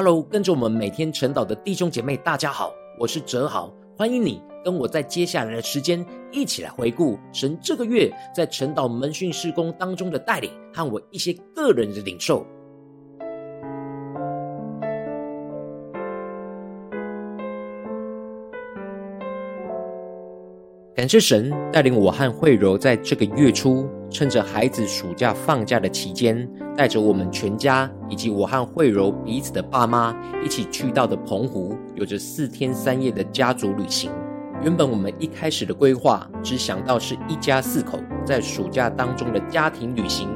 Hello，跟着我们每天晨祷的弟兄姐妹，大家好，我是哲豪，欢迎你跟我在接下来的时间一起来回顾神这个月在晨祷门训事工当中的带领和我一些个人的领受。感谢神带领我和慧柔在这个月初，趁着孩子暑假放假的期间，带着我们全家以及我和慧柔彼此的爸妈一起去到的澎湖，有着四天三夜的家族旅行。原本我们一开始的规划只想到是一家四口在暑假当中的家庭旅行，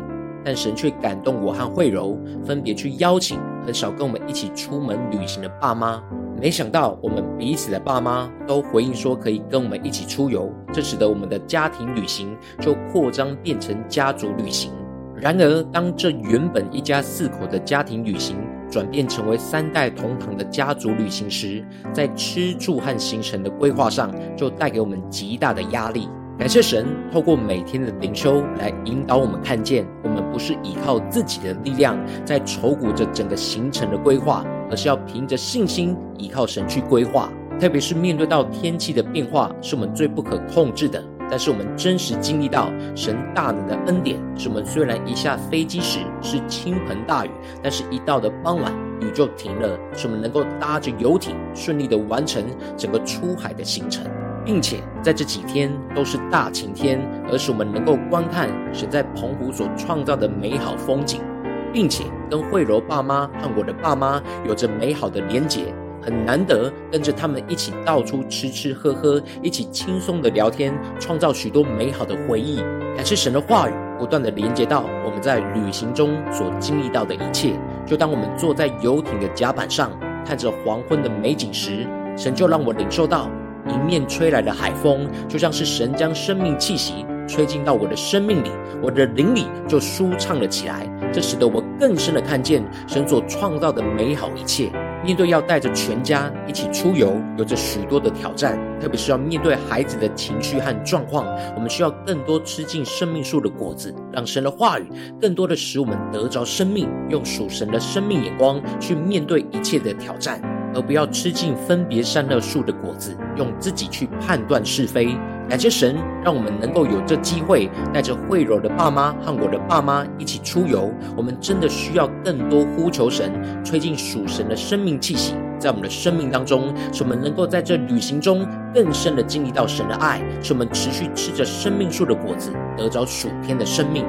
但神却感动我和慧柔，分别去邀请很少跟我们一起出门旅行的爸妈。没想到，我们彼此的爸妈都回应说可以跟我们一起出游，这使得我们的家庭旅行就扩张变成家族旅行。然而，当这原本一家四口的家庭旅行转变成为三代同堂的家族旅行时，在吃住和行程的规划上，就带给我们极大的压力。感谢神，透过每天的灵修来引导我们看见，我们不是依靠自己的力量在筹划着整个行程的规划。而是要凭着信心，依靠神去规划。特别是面对到天气的变化，是我们最不可控制的。但是我们真实经历到神大能的恩典，是我们虽然一下飞机时是倾盆大雨，但是一到的傍晚雨就停了，是我们能够搭着游艇顺利的完成整个出海的行程，并且在这几天都是大晴天，而使我们能够观看神在澎湖所创造的美好风景。并且跟慧柔爸妈和我的爸妈有着美好的连结，很难得跟着他们一起到处吃吃喝喝，一起轻松的聊天，创造许多美好的回忆。感谢神的话语不断的连接到我们在旅行中所经历到的一切。就当我们坐在游艇的甲板上，看着黄昏的美景时，神就让我领受到迎面吹来的海风，就像是神将生命气息吹进到我的生命里，我的灵里就舒畅了起来。这使得我更深的看见神所创造的美好一切。面对要带着全家一起出游，有着许多的挑战，特别是要面对孩子的情绪和状况，我们需要更多吃进生命树的果子，让神的话语更多的使我们得着生命，用属神的生命眼光去面对一切的挑战。而不要吃尽分别善恶树的果子，用自己去判断是非。感谢神，让我们能够有这机会，带着慧柔的爸妈和我的爸妈一起出游。我们真的需要更多呼求神，吹进属神的生命气息，在我们的生命当中，使我们能够在这旅行中更深的经历到神的爱，使我们持续吃着生命树的果子，得着属天的生命。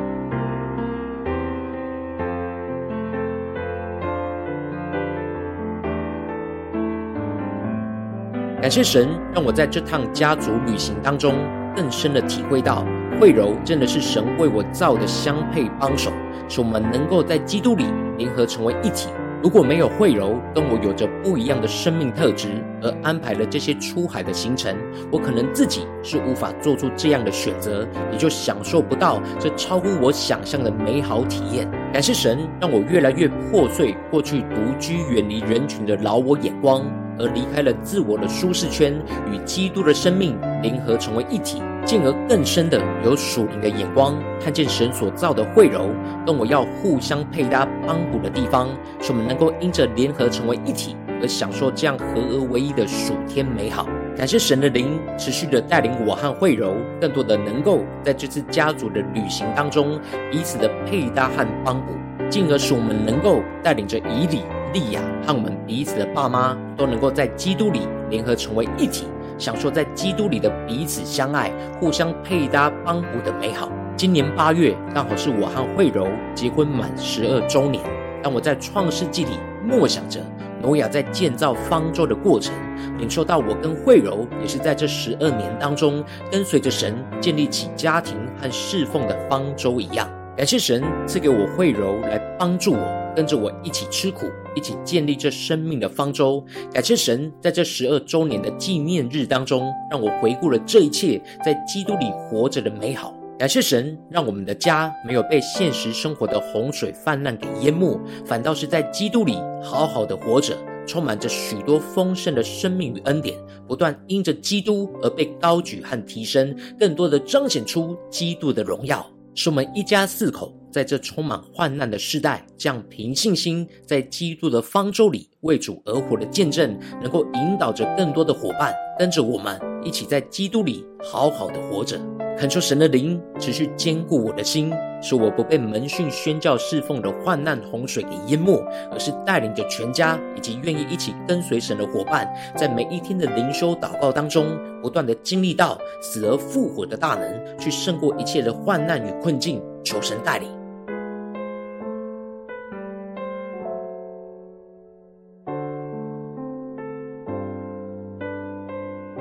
感谢神，让我在这趟家族旅行当中，更深的体会到，慧柔真的是神为我造的相配帮手，使我们能够在基督里联合成为一体。如果没有慧柔跟我有着不一样的生命特质，而安排了这些出海的行程，我可能自己是无法做出这样的选择，也就享受不到这超乎我想象的美好体验。感谢神，让我越来越破碎过去独居远离人群的老我眼光。而离开了自我的舒适圈，与基督的生命联合成为一体，进而更深的有属灵的眼光，看见神所造的慧柔跟我要互相配搭帮补的地方，使我们能够因着联合成为一体，而享受这样合而为一的属天美好。感谢神的灵持续的带领我和慧柔，更多的能够在这次家族的旅行当中彼此的配搭和帮补，进而使我们能够带领着以理。利亚和我们彼此的爸妈都能够在基督里联合成为一体，享受在基督里的彼此相爱、互相配搭帮补的美好。今年八月刚好是我和慧柔结婚满十二周年。当我在创世纪里默想着挪亚在建造方舟的过程，领受到我跟慧柔也是在这十二年当中跟随着神建立起家庭和侍奉的方舟一样。感谢神赐给我慧柔来帮助我。跟着我一起吃苦，一起建立这生命的方舟。感谢神，在这十二周年的纪念日当中，让我回顾了这一切在基督里活着的美好。感谢神，让我们的家没有被现实生活的洪水泛滥给淹没，反倒是在基督里好好的活着，充满着许多丰盛的生命与恩典，不断因着基督而被高举和提升，更多的彰显出基督的荣耀，使我们一家四口。在这充满患难的世代，这样凭信心在基督的方舟里为主而活的见证，能够引导着更多的伙伴跟着我们一起在基督里好好的活着。恳求神的灵持续坚固我的心，使我不被门训宣教侍奉的患难洪水给淹没，而是带领着全家以及愿意一起跟随神的伙伴，在每一天的灵修祷告当中，不断的经历到死而复活的大能，去胜过一切的患难与困境。求神带领。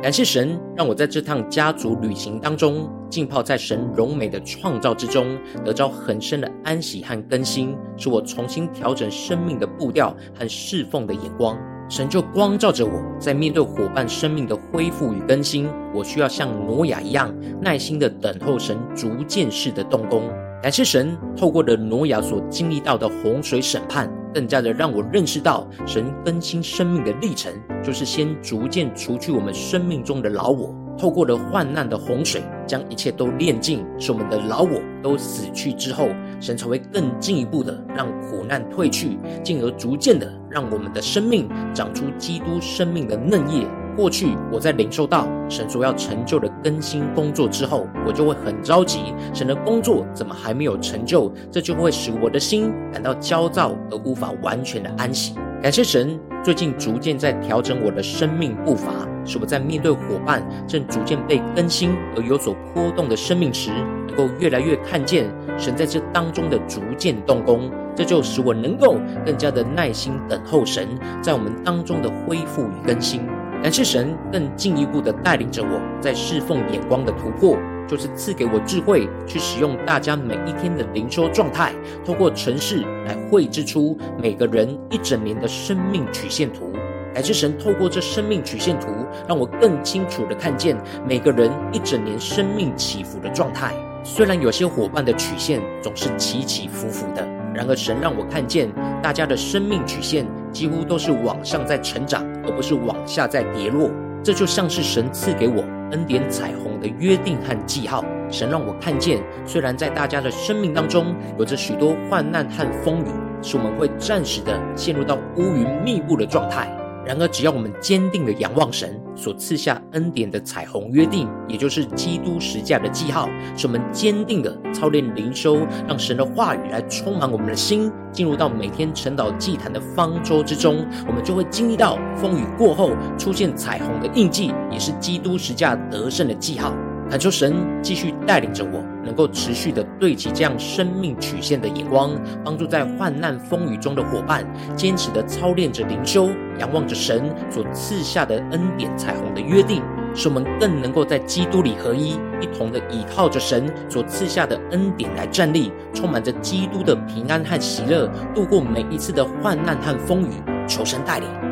感谢神，让我在这趟家族旅行当中，浸泡在神荣美的创造之中，得着很深的安息和更新，使我重新调整生命的步调和侍奉的眼光。神就光照着我，在面对伙伴生命的恢复与更新，我需要像挪亚一样，耐心的等候神逐渐式的动工。感谢神，透过了挪亚所经历到的洪水审判。更加的让我认识到，神更新生命的历程，就是先逐渐除去我们生命中的老我，透过了患难的洪水，将一切都炼尽，使我们的老我都死去之后，神才会更进一步的让苦难退去，进而逐渐的让我们的生命长出基督生命的嫩叶。过去我在领受到神所要成就的更新工作之后，我就会很着急，神的工作怎么还没有成就？这就会使我的心感到焦躁而无法完全的安息。感谢神，最近逐渐在调整我的生命步伐，使我在面对伙伴正逐渐被更新而有所波动的生命时，能够越来越看见神在这当中的逐渐动工。这就使我能够更加的耐心等候神在我们当中的恢复与更新。感谢神更进一步的带领着我，在侍奉眼光的突破，就是赐给我智慧，去使用大家每一天的灵修状态，透过程式来绘制出每个人一整年的生命曲线图。感谢神透过这生命曲线图，让我更清楚的看见每个人一整年生命起伏的状态。虽然有些伙伴的曲线总是起起伏伏的，然而神让我看见大家的生命曲线几乎都是往上在成长。而不是往下再跌落，这就像是神赐给我恩典彩虹的约定和记号。神让我看见，虽然在大家的生命当中有着许多患难和风雨，使我们会暂时的陷入到乌云密布的状态。然而，只要我们坚定的仰望神所赐下恩典的彩虹约定，也就是基督十架的记号，使我们坚定的操练灵修，让神的话语来充满我们的心，进入到每天晨祷祭坛的方舟之中，我们就会经历到风雨过后出现彩虹的印记，也是基督十架得胜的记号。恳求神继续带领着我，能够持续的对齐这样生命曲线的眼光，帮助在患难风雨中的伙伴，坚持的操练着灵修，仰望着神所赐下的恩典彩虹的约定，使我们更能够在基督里合一，一同的倚靠着神所赐下的恩典来站立，充满着基督的平安和喜乐，度过每一次的患难和风雨。求神带领。